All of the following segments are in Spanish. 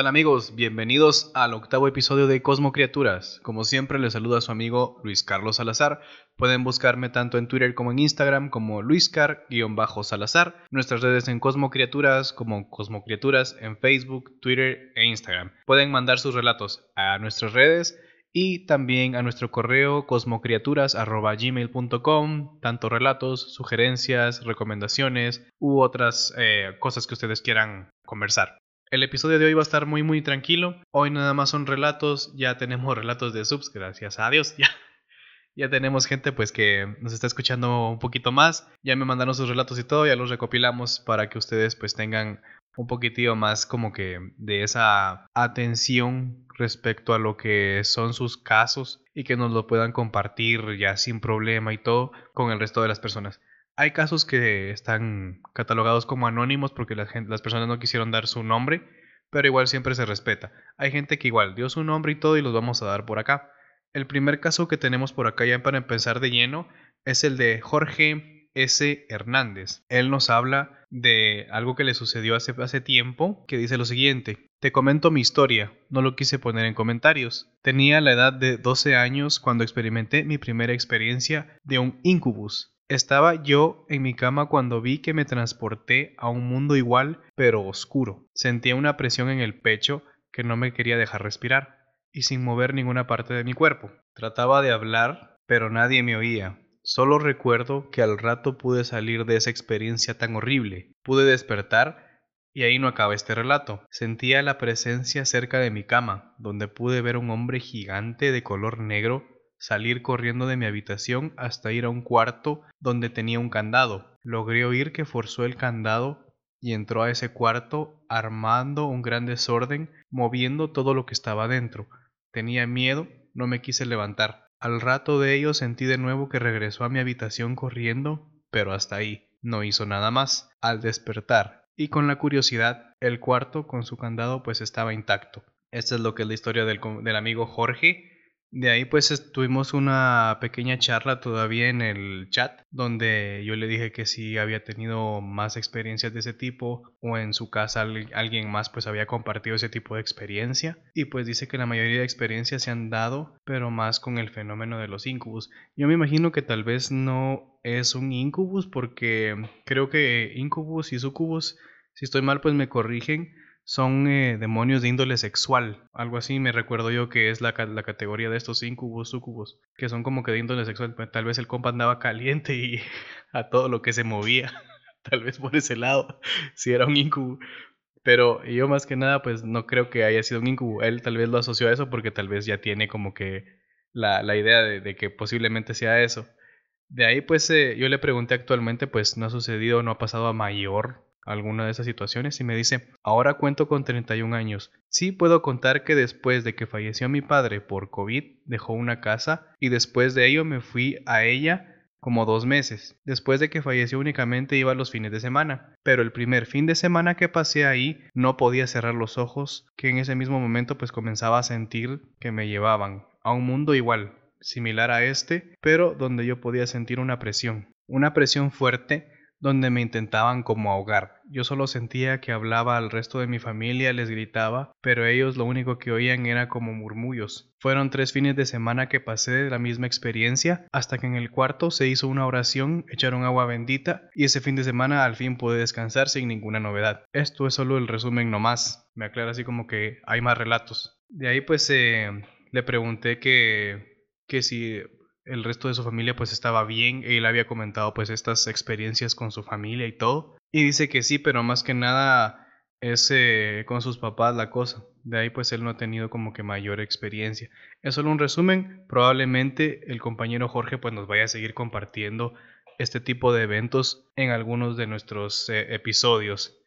tal amigos? Bienvenidos al octavo episodio de Cosmo Criaturas. Como siempre les saluda su amigo Luis Carlos Salazar. Pueden buscarme tanto en Twitter como en Instagram como luiscar-salazar. Nuestras redes en Cosmo Criaturas como Cosmo Criaturas en Facebook, Twitter e Instagram. Pueden mandar sus relatos a nuestras redes y también a nuestro correo cosmocriaturas.gmail.com, tanto relatos, sugerencias, recomendaciones u otras eh, cosas que ustedes quieran conversar. El episodio de hoy va a estar muy muy tranquilo. Hoy nada más son relatos, ya tenemos relatos de subs, gracias a Dios. Ya, ya tenemos gente pues que nos está escuchando un poquito más. Ya me mandaron sus relatos y todo, ya los recopilamos para que ustedes pues tengan un poquitillo más como que de esa atención respecto a lo que son sus casos y que nos lo puedan compartir ya sin problema y todo con el resto de las personas. Hay casos que están catalogados como anónimos porque las personas no quisieron dar su nombre, pero igual siempre se respeta. Hay gente que igual dio su nombre y todo y los vamos a dar por acá. El primer caso que tenemos por acá ya para empezar de lleno es el de Jorge S. Hernández. Él nos habla de algo que le sucedió hace, hace tiempo, que dice lo siguiente. Te comento mi historia, no lo quise poner en comentarios. Tenía la edad de 12 años cuando experimenté mi primera experiencia de un incubus. Estaba yo en mi cama cuando vi que me transporté a un mundo igual pero oscuro. Sentía una presión en el pecho que no me quería dejar respirar, y sin mover ninguna parte de mi cuerpo. Trataba de hablar, pero nadie me oía. Solo recuerdo que al rato pude salir de esa experiencia tan horrible. Pude despertar y ahí no acaba este relato. Sentía la presencia cerca de mi cama, donde pude ver un hombre gigante de color negro salir corriendo de mi habitación hasta ir a un cuarto donde tenía un candado. Logré oír que forzó el candado y entró a ese cuarto armando un gran desorden, moviendo todo lo que estaba dentro. Tenía miedo, no me quise levantar. Al rato de ello sentí de nuevo que regresó a mi habitación corriendo, pero hasta ahí. No hizo nada más. Al despertar y con la curiosidad, el cuarto con su candado pues estaba intacto. Esta es lo que es la historia del, del amigo Jorge de ahí pues tuvimos una pequeña charla todavía en el chat donde yo le dije que si había tenido más experiencias de ese tipo o en su casa alguien más pues había compartido ese tipo de experiencia y pues dice que la mayoría de experiencias se han dado pero más con el fenómeno de los incubus. Yo me imagino que tal vez no es un incubus porque creo que incubus y sucubus si estoy mal pues me corrigen son eh, demonios de índole sexual. Algo así me recuerdo yo que es la, la, categoría de estos incubos, sucubos, que son como que de índole sexual. Pues, tal vez el compa andaba caliente y a todo lo que se movía. Tal vez por ese lado, si era un incubo. Pero yo más que nada, pues no creo que haya sido un incubo. Él tal vez lo asoció a eso porque tal vez ya tiene como que la, la idea de, de, que posiblemente sea eso. De ahí, pues eh, yo le pregunté actualmente, pues no ha sucedido, no ha pasado a mayor alguna de esas situaciones y me dice, ahora cuento con 31 años. Sí puedo contar que después de que falleció mi padre por COVID, dejó una casa y después de ello me fui a ella como dos meses. Después de que falleció únicamente iba los fines de semana, pero el primer fin de semana que pasé ahí no podía cerrar los ojos, que en ese mismo momento pues comenzaba a sentir que me llevaban a un mundo igual, similar a este, pero donde yo podía sentir una presión, una presión fuerte donde me intentaban como ahogar. Yo solo sentía que hablaba al resto de mi familia, les gritaba, pero ellos lo único que oían era como murmullos. Fueron tres fines de semana que pasé de la misma experiencia, hasta que en el cuarto se hizo una oración, echaron agua bendita, y ese fin de semana al fin pude descansar sin ninguna novedad. Esto es solo el resumen nomás. Me aclara así como que hay más relatos. De ahí pues eh, le pregunté que, que si el resto de su familia pues estaba bien, él había comentado pues estas experiencias con su familia y todo, y dice que sí, pero más que nada es eh, con sus papás la cosa, de ahí pues él no ha tenido como que mayor experiencia. Es solo un resumen, probablemente el compañero Jorge pues nos vaya a seguir compartiendo este tipo de eventos en algunos de nuestros eh, episodios.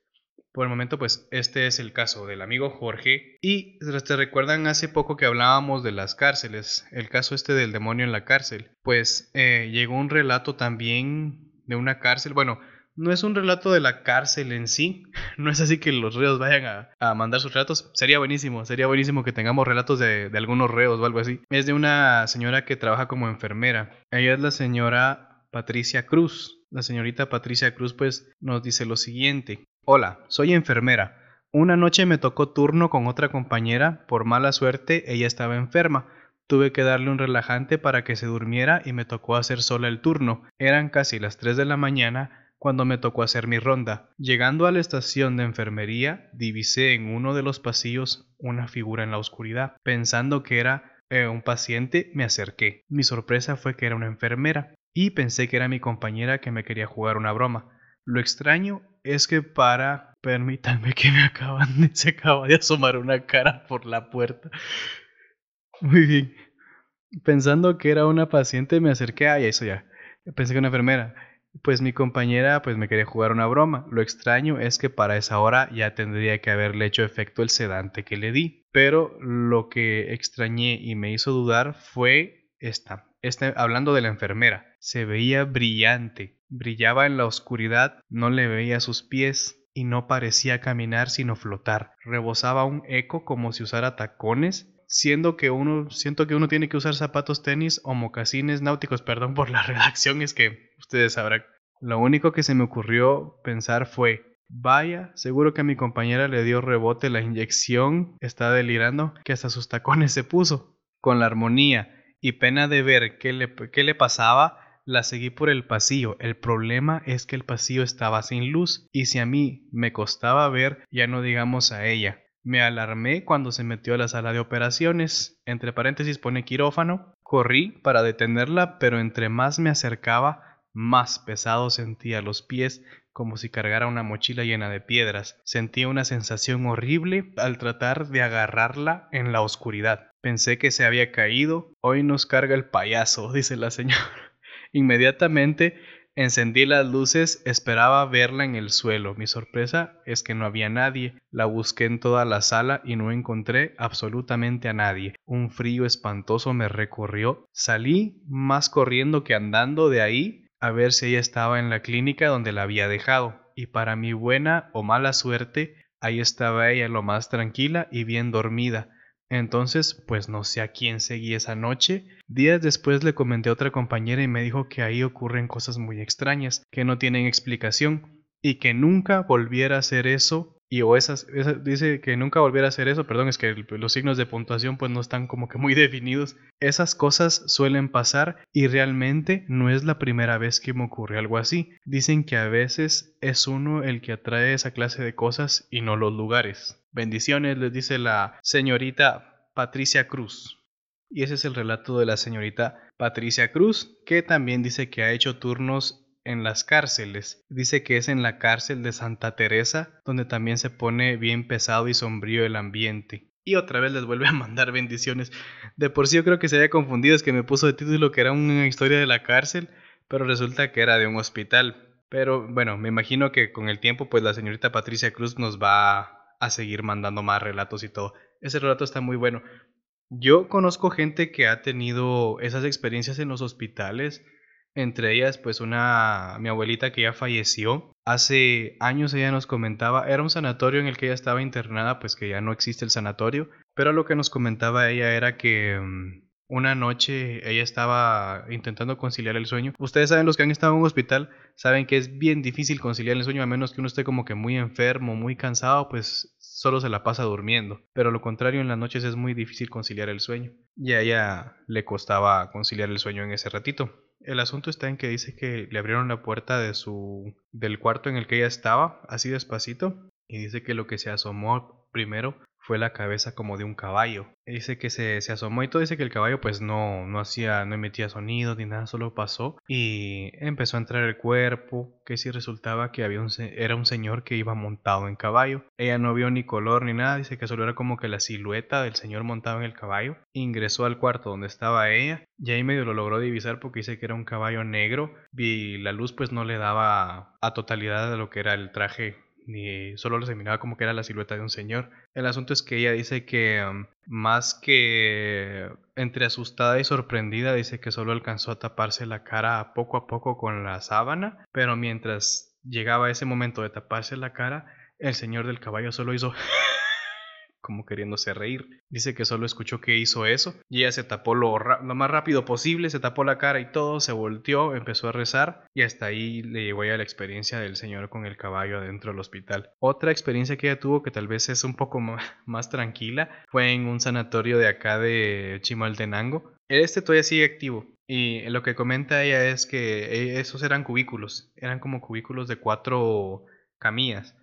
Por el momento, pues este es el caso del amigo Jorge. Y te recuerdan hace poco que hablábamos de las cárceles, el caso este del demonio en la cárcel. Pues eh, llegó un relato también de una cárcel. Bueno, no es un relato de la cárcel en sí. No es así que los reos vayan a, mandar sus relatos. Sería buenísimo, sería buenísimo que tengamos relatos de, de algunos reos o algo así. Es de una señora que trabaja como enfermera. Ella es la señora Patricia Cruz. La señorita Patricia Cruz pues nos dice lo siguiente. Hola, soy enfermera. Una noche me tocó turno con otra compañera, por mala suerte ella estaba enferma. Tuve que darle un relajante para que se durmiera y me tocó hacer sola el turno. Eran casi las 3 de la mañana cuando me tocó hacer mi ronda. Llegando a la estación de enfermería, divisé en uno de los pasillos una figura en la oscuridad. Pensando que era eh, un paciente, me acerqué. Mi sorpresa fue que era una enfermera y pensé que era mi compañera que me quería jugar una broma. Lo extraño es que para... Permítanme que me acaban de... Se acaba de asomar una cara por la puerta. Muy bien. Pensando que era una paciente me acerqué. Ay, eso ya. Pensé que una enfermera. Pues mi compañera pues me quería jugar una broma. Lo extraño es que para esa hora ya tendría que haberle hecho efecto el sedante que le di. Pero lo que extrañé y me hizo dudar fue esta. Este, hablando de la enfermera, se veía brillante, brillaba en la oscuridad, no le veía sus pies y no parecía caminar sino flotar. Rebosaba un eco como si usara tacones, siendo que uno, siento que uno tiene que usar zapatos tenis o mocasines náuticos, perdón por la redacción, es que ustedes sabrán. Lo único que se me ocurrió pensar fue, vaya, seguro que a mi compañera le dio rebote la inyección, está delirando, que hasta sus tacones se puso. Con la armonía y pena de ver qué le, qué le pasaba, la seguí por el pasillo. El problema es que el pasillo estaba sin luz y si a mí me costaba ver, ya no digamos a ella. Me alarmé cuando se metió a la sala de operaciones. Entre paréntesis pone quirófano. Corrí para detenerla, pero entre más me acercaba, más pesado sentía los pies como si cargara una mochila llena de piedras. Sentía una sensación horrible al tratar de agarrarla en la oscuridad. Pensé que se había caído. Hoy nos carga el payaso, dice la señora. Inmediatamente encendí las luces, esperaba verla en el suelo. Mi sorpresa es que no había nadie. La busqué en toda la sala y no encontré absolutamente a nadie. Un frío espantoso me recorrió. Salí más corriendo que andando de ahí a ver si ella estaba en la clínica donde la había dejado. Y para mi buena o mala suerte, ahí estaba ella lo más tranquila y bien dormida. Entonces, pues no sé a quién seguí esa noche. Días después le comenté a otra compañera y me dijo que ahí ocurren cosas muy extrañas, que no tienen explicación, y que nunca volviera a hacer eso. Y o esas, dice que nunca volviera a hacer eso, perdón, es que los signos de puntuación pues no están como que muy definidos. Esas cosas suelen pasar y realmente no es la primera vez que me ocurre algo así. Dicen que a veces es uno el que atrae esa clase de cosas y no los lugares. Bendiciones, les dice la señorita Patricia Cruz. Y ese es el relato de la señorita Patricia Cruz, que también dice que ha hecho turnos en las cárceles. Dice que es en la cárcel de Santa Teresa, donde también se pone bien pesado y sombrío el ambiente. Y otra vez les vuelve a mandar bendiciones. De por sí yo creo que se había confundido, es que me puso de título que era una historia de la cárcel, pero resulta que era de un hospital. Pero bueno, me imagino que con el tiempo pues la señorita Patricia Cruz nos va a seguir mandando más relatos y todo. Ese relato está muy bueno. Yo conozco gente que ha tenido esas experiencias en los hospitales, entre ellas pues una mi abuelita que ya falleció. Hace años ella nos comentaba, era un sanatorio en el que ella estaba internada, pues que ya no existe el sanatorio, pero lo que nos comentaba ella era que mm, una noche ella estaba intentando conciliar el sueño. Ustedes saben, los que han estado en un hospital, saben que es bien difícil conciliar el sueño, a menos que uno esté como que muy enfermo, muy cansado, pues solo se la pasa durmiendo. Pero lo contrario, en las noches es muy difícil conciliar el sueño. Y a ella le costaba conciliar el sueño en ese ratito. El asunto está en que dice que le abrieron la puerta de su del cuarto en el que ella estaba, así despacito, y dice que lo que se asomó primero fue la cabeza como de un caballo. Dice que se, se, asomó y todo dice que el caballo pues no, no hacía, no emitía sonido ni nada, solo pasó y empezó a entrar el cuerpo, que si resultaba que había un, era un señor que iba montado en caballo. Ella no vio ni color ni nada, dice que solo era como que la silueta del señor montado en el caballo. Ingresó al cuarto donde estaba ella y ahí medio lo logró divisar porque dice que era un caballo negro y la luz pues no le daba a totalidad de lo que era el traje ni solo se miraba como que era la silueta de un señor. El asunto es que ella dice que um, más que entre asustada y sorprendida, dice que solo alcanzó a taparse la cara poco a poco con la sábana, pero mientras llegaba ese momento de taparse la cara, el señor del caballo solo hizo como queriéndose reír. Dice que solo escuchó que hizo eso y ella se tapó lo, lo, más rápido posible, se tapó la cara y todo, se volteó, empezó a rezar y hasta ahí le llegó ya la experiencia del señor con el caballo adentro del hospital. Otra experiencia que ella tuvo que tal vez es un poco más tranquila fue en un sanatorio de acá de Chimaltenango. Este todavía sigue activo, y lo que comenta ella es que e, esos eran cubículos, eran como cubículos de cuatro camillas.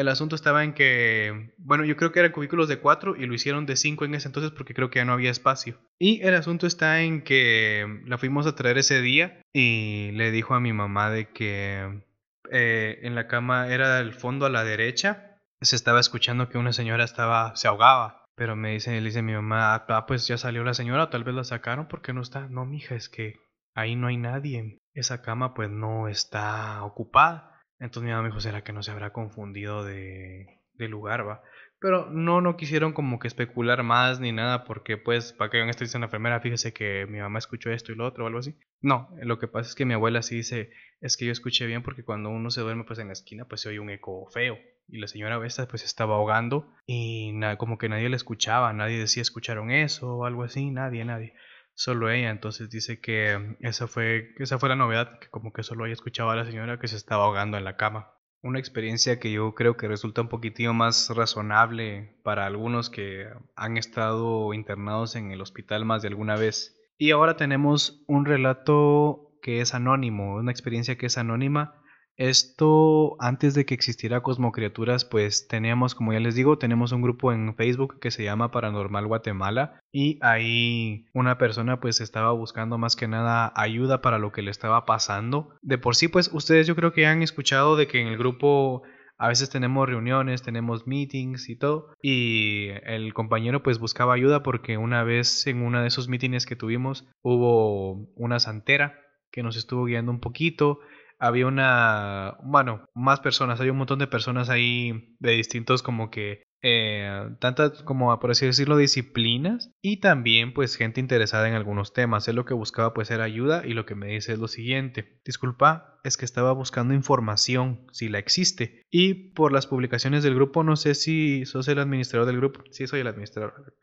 El asunto estaba en que, bueno, yo creo que eran cubículos de cuatro y lo hicieron de cinco en ese entonces porque creo que ya no había espacio. Y el asunto está en que la fuimos a traer ese día y le dijo a mi mamá de que eh, en la cama era el fondo a la derecha. Se estaba escuchando que una señora estaba, se ahogaba. Pero me dice, le dice mi mamá, ah, pues ya salió la señora, tal vez la sacaron porque no está. No, mija, es que ahí no hay nadie. Esa cama pues no está ocupada. Entonces mi mamá me dijo, ¿será que no se habrá confundido de, de lugar, va? Pero no, no quisieron como que especular más ni nada porque pues, para que vean esto dice la enfermera, fíjese que mi mamá escuchó esto y lo otro o algo así. No, lo que pasa es que mi abuela sí dice, es que yo escuché bien porque cuando uno se duerme pues en la esquina pues se oye un eco feo. Y la señora esta pues estaba ahogando y como que nadie le escuchaba, nadie decía escucharon eso o algo así, nadie, nadie solo ella. Entonces dice que esa fue, esa fue la novedad, que como que solo ella escuchaba a la señora que se estaba ahogando en la cama. Una experiencia que yo creo que resulta un poquitillo más razonable para algunos que han estado internados en el hospital más de alguna vez. Y ahora tenemos un relato que es anónimo, una experiencia que es anónima esto antes de que existiera Cosmocriaturas, pues teníamos, como ya les digo, tenemos un grupo en Facebook que se llama Paranormal Guatemala y ahí una persona pues estaba buscando más que nada ayuda para lo que le estaba pasando. De por sí pues ustedes yo creo que han escuchado de que en el grupo a veces tenemos reuniones, tenemos meetings y todo. Y el compañero pues buscaba ayuda porque una vez en una de esos meetings que tuvimos hubo una santera que nos estuvo guiando un poquito había una, bueno, más personas, hay un montón de personas ahí de distintos como que, eh, tantas como por así decirlo, disciplinas y también pues gente interesada en algunos temas. Él lo que buscaba pues era ayuda y lo que me dice es lo siguiente, disculpa, es que estaba buscando información, si la existe. Y por las publicaciones del grupo, no sé si sos el administrador del grupo, sí soy el administrador.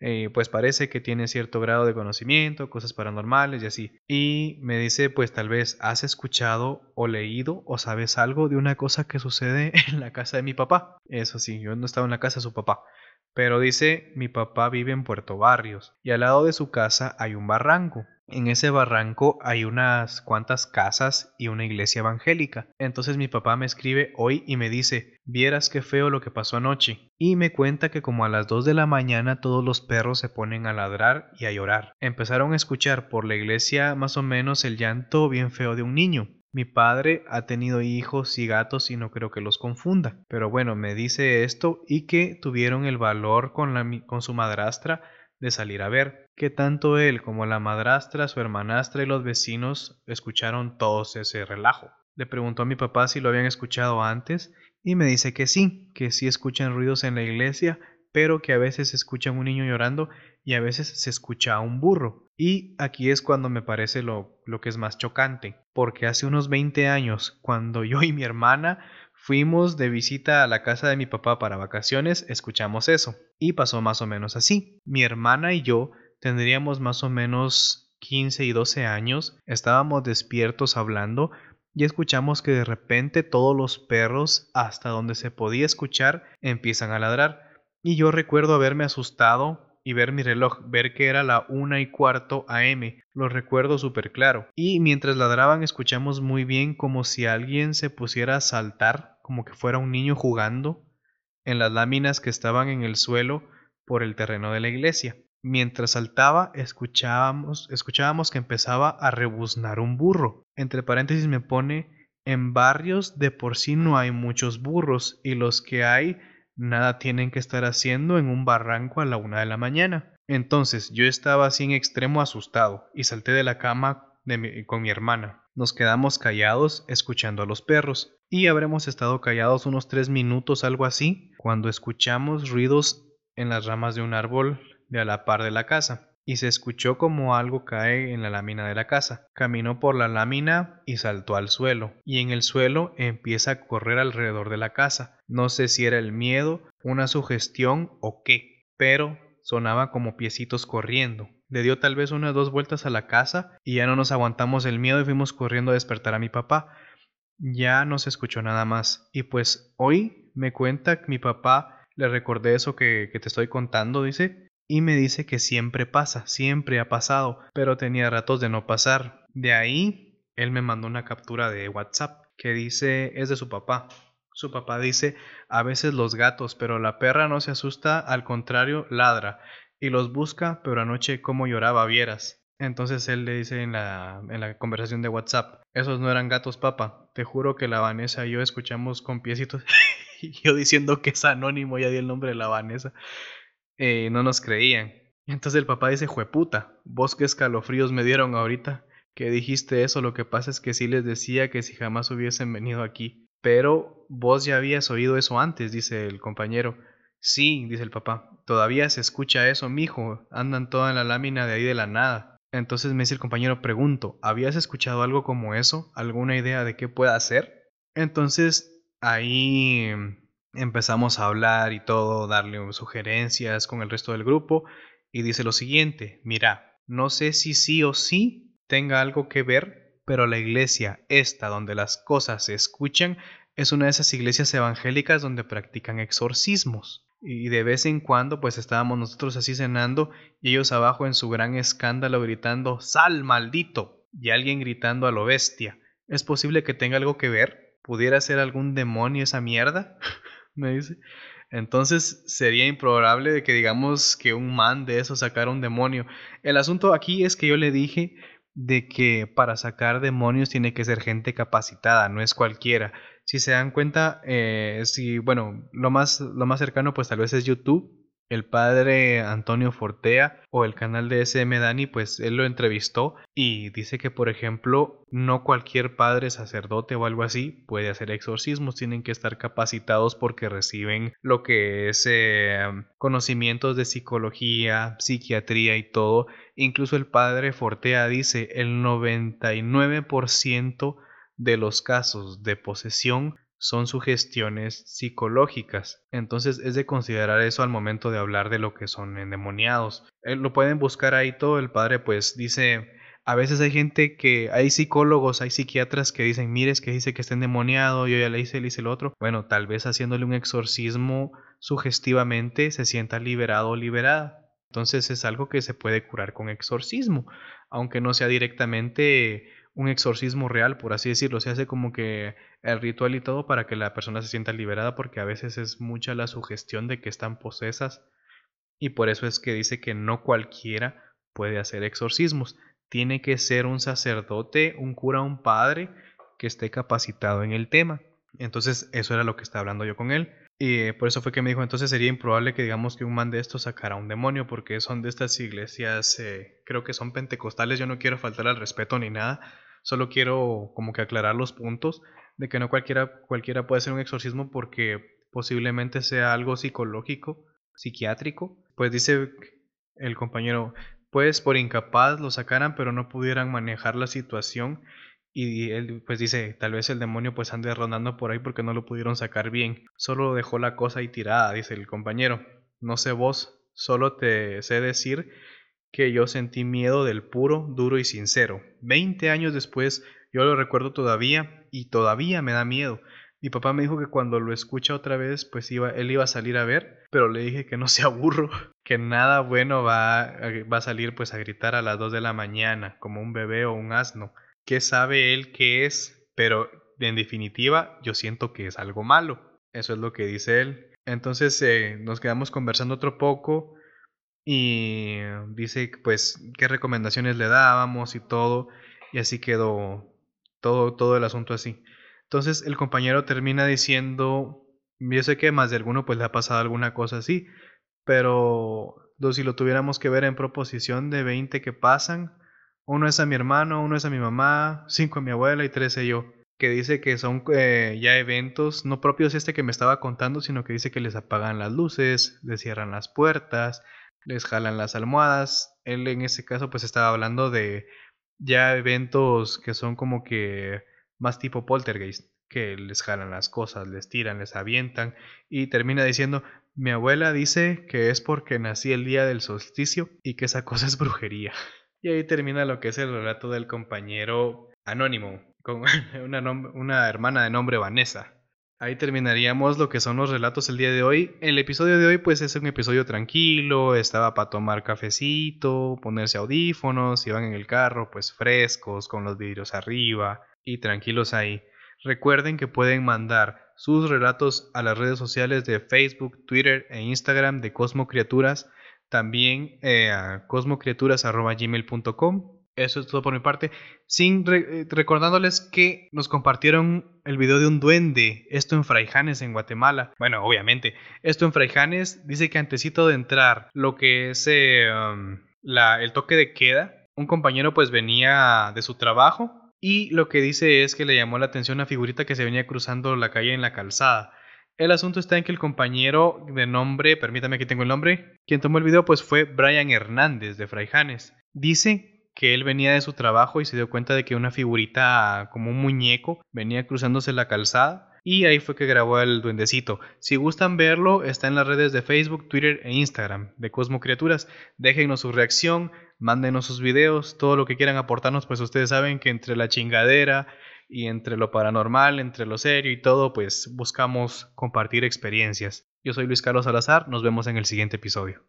Eh, pues parece que tiene cierto grado de conocimiento, cosas paranormales y así. Y me dice, pues tal vez has escuchado o leído o sabes algo de una cosa que sucede en la casa de mi papá. Eso sí, yo no estaba en la casa de su papá. Pero dice, mi papá vive en Puerto Barrios y al lado de su casa hay un barranco. En ese barranco hay unas cuantas casas y una iglesia evangélica. Entonces mi papá me escribe hoy y me dice, vieras qué feo lo que pasó anoche. Y me cuenta que como a las 2 de la mañana todos los perros se ponen a ladrar y a llorar. Empezaron a escuchar por la iglesia más o menos el llanto bien feo de un niño. Mi padre ha tenido hijos y gatos y no creo que los confunda. Pero bueno, me dice esto y que tuvieron el valor con, su madrastra de salir a ver, que tanto él como la madrastra, su hermanastra y los vecinos escucharon todos ese relajo. Le preguntó a mi papá si lo habían escuchado antes y me dice que sí, que sí escuchan ruidos en la iglesia, pero que a veces escuchan un niño llorando y a veces se escucha a un burro. Y aquí es cuando me parece lo, lo que es más chocante, porque hace unos 20 años, cuando yo y mi hermana Fuimos de visita a la casa de mi papá para vacaciones, escuchamos eso. Y pasó más o menos así. Mi hermana y yo tendríamos más o menos 15 y 12 años, estábamos despiertos hablando y escuchamos que de repente todos los perros, hasta donde se podía escuchar, empiezan a ladrar. Y yo recuerdo haberme asustado y ver mi reloj, ver que era la una y cuarto AM, lo recuerdo súper claro. Y mientras ladraban escuchamos muy bien como si alguien se pusiera a saltar, como que fuera un niño jugando, en las láminas que estaban en el suelo por el terreno de la iglesia. Mientras saltaba, escuchábamos, escuchábamos que empezaba a rebuznar un burro. Entre paréntesis me pone, en barrios de por sí no hay muchos burros y los que hay nada tienen que estar haciendo en un barranco a la una de la mañana. Entonces yo estaba así en extremo asustado y salté de la cama con mi hermana. Nos quedamos callados escuchando a los perros y habremos estado callados unos tres minutos algo así cuando escuchamos ruidos en las ramas de un árbol de a la par de la casa. Y se escuchó como algo cae en la lámina de la casa. Caminó por la lámina y saltó al suelo, y en el suelo empieza a correr alrededor de la casa. No sé si era el miedo, una sugestión o qué, pero sonaba como piecitos corriendo. Le dio tal vez unas dos vueltas a la casa y ya no nos aguantamos el miedo y fuimos corriendo a despertar a mi papá. Ya no se escuchó nada más. Y pues hoy me cuenta que mi papá le recordé eso que, que te estoy contando, dice, y me dice que siempre pasa, siempre ha pasado, pero tenía ratos de no pasar. De ahí, él me mandó una captura de WhatsApp que dice es de su papá. Su papá dice a veces los gatos, pero la perra no se asusta, al contrario, ladra y los busca, pero anoche como lloraba vieras. Entonces él le dice en la, en la conversación de WhatsApp, esos no eran gatos, papá. Te juro que la Vanessa y yo escuchamos con piecitos. yo diciendo que es anónimo, ya di el nombre de la Vanessa. Eh, no nos creían. Entonces el papá dice, jueputa, vos qué escalofríos me dieron ahorita que dijiste eso, lo que pasa es que sí les decía que si jamás hubiesen venido aquí. Pero vos ya habías oído eso antes, dice el compañero. Sí, dice el papá, todavía se escucha eso, mijo, andan toda en la lámina de ahí de la nada. Entonces me dice el compañero, pregunto, ¿habías escuchado algo como eso? ¿Alguna idea de qué pueda hacer? Entonces ahí empezamos a hablar y todo, darle sugerencias con el resto del grupo y dice lo siguiente, mira, no sé si sí o sí tenga algo que ver, pero la iglesia esta donde las cosas se escuchan es una de esas iglesias evangélicas donde practican exorcismos. Y de vez en cuando pues estábamos nosotros así cenando y ellos abajo en su gran escándalo gritando ¡Sal, maldito! y alguien gritando a lo bestia. ¿Es posible que tenga algo que ver? ¿Pudiera ser algún demonio esa mierda? me dice. Entonces sería improbable de que digamos que un man de eso sacara un demonio. El asunto aquí es que yo le dije de que para sacar demonios tiene que ser gente capacitada, no es cualquiera. Si se dan cuenta, eh, si bueno, lo más, lo más cercano pues tal vez es YouTube el padre Antonio Fortea o el canal de SM Dani, pues él lo entrevistó y dice que, por ejemplo, no cualquier padre sacerdote o algo así puede hacer exorcismos, tienen que estar capacitados porque reciben lo que es eh, conocimientos de psicología, psiquiatría y todo. Incluso el padre Fortea dice el 99% de los casos de posesión son sugestiones psicológicas. Entonces es de considerar eso al momento de hablar de lo que son endemoniados. Eh, lo pueden buscar ahí todo. El padre pues dice, a veces hay gente que, hay psicólogos, hay psiquiatras que dicen, mires que dice que está endemoniado, yo ya le hice, le hice el otro. Bueno, tal vez haciéndole un exorcismo sugestivamente se sienta liberado o liberada. Entonces es algo que se puede curar con exorcismo, aunque no sea directamente un exorcismo real, por así decirlo. Se hace como que el ritual y todo para que la persona se sienta liberada porque a veces es mucha la sugestión de que están posesas y por eso es que dice que no cualquiera puede hacer exorcismos. Tiene que ser un sacerdote, un cura, un padre que esté capacitado en el tema. Entonces eso era lo que estaba hablando yo con él. Y por eso fue que me dijo, entonces sería improbable que digamos que un man de estos sacara un demonio, porque son de estas iglesias, eh, creo que son pentecostales, yo no quiero faltar al respeto ni nada, solo quiero como que aclarar los puntos de que no cualquiera, cualquiera puede hacer un exorcismo porque posiblemente sea algo psicológico, psiquiátrico. Pues dice el compañero, pues por incapaz lo sacaran pero no pudieran manejar la situación y él pues dice, tal vez el demonio pues ande rondando por ahí porque no lo pudieron sacar bien. Solo dejó la cosa ahí tirada, dice el compañero. No sé vos, solo te sé decir que yo sentí miedo del puro, duro y sincero. Veinte años después yo lo recuerdo todavía y todavía me da miedo. Mi papá me dijo que cuando lo escucha otra vez, pues iba, él iba a salir a ver, pero le dije que no se aburro, que nada bueno va, va a salir pues a gritar a las 2 de la mañana, como un bebé o un asno. ¿Qué sabe él que es? Pero en definitiva, yo siento que es algo malo. Eso es lo que dice él. Entonces eh, nos quedamos conversando otro poco y dice pues qué recomendaciones le dábamos y todo. Y así quedó todo, todo el asunto así. Entonces el compañero termina diciendo, yo sé que más de alguno pues le ha pasado alguna cosa así, pero si lo tuviéramos que ver en proposición de 20 que pasan, uno es a mi hermano, uno es a mi mamá, cinco a mi abuela y 13 yo, que dice que son eh, ya eventos no propios este que me estaba contando, sino que dice que les apagan las luces, les cierran las puertas, les jalan las almohadas, Él en ese caso pues estaba hablando de ya eventos que son como que más tipo poltergeist, que les jalan las cosas, les tiran, les avientan y termina diciendo, mi abuela dice que es porque nací el día del solsticio y que esa cosa es brujería. Y ahí termina lo que es el relato del compañero anónimo, con una, una hermana de nombre Vanessa. Ahí terminaríamos lo que son los relatos el día de hoy. El episodio de hoy pues es un episodio tranquilo, estaba para tomar cafecito, ponerse audífonos, iban en el carro pues frescos, con los vidrios arriba y tranquilos ahí. Recuerden que pueden mandar sus relatos a las redes sociales de Facebook, Twitter e Instagram de Cosmo Criaturas, también eh, a cosmocriaturas.gmail.com eso es todo por mi parte. Sin eh, recordándoles que nos compartieron el video de un duende, esto en Fraijanes, en Guatemala. Bueno, obviamente, esto en Fraijanes dice que antesito de entrar lo que es eh, um, el toque de queda, un compañero pues venía de su trabajo y lo que dice es que le llamó la atención una figurita que se venía cruzando la calle en la calzada. El asunto está en que el compañero de nombre, permítame que tengo el nombre, quien tomó el video pues fue Brian Hernández de Fraijanes. Dice que él venía de su trabajo y se dio cuenta de que una figurita como un muñeco venía cruzándose la calzada y ahí fue que grabó el duendecito. Si gustan verlo, está en las redes de Facebook, Twitter e Instagram de Cosmo Criaturas. Déjenos su reacción, mándenos sus videos, todo lo que quieran aportarnos, pues ustedes saben que entre la chingadera y entre lo paranormal, entre lo serio y todo, pues buscamos compartir experiencias. Yo soy Luis Carlos Salazar, nos vemos en el siguiente episodio.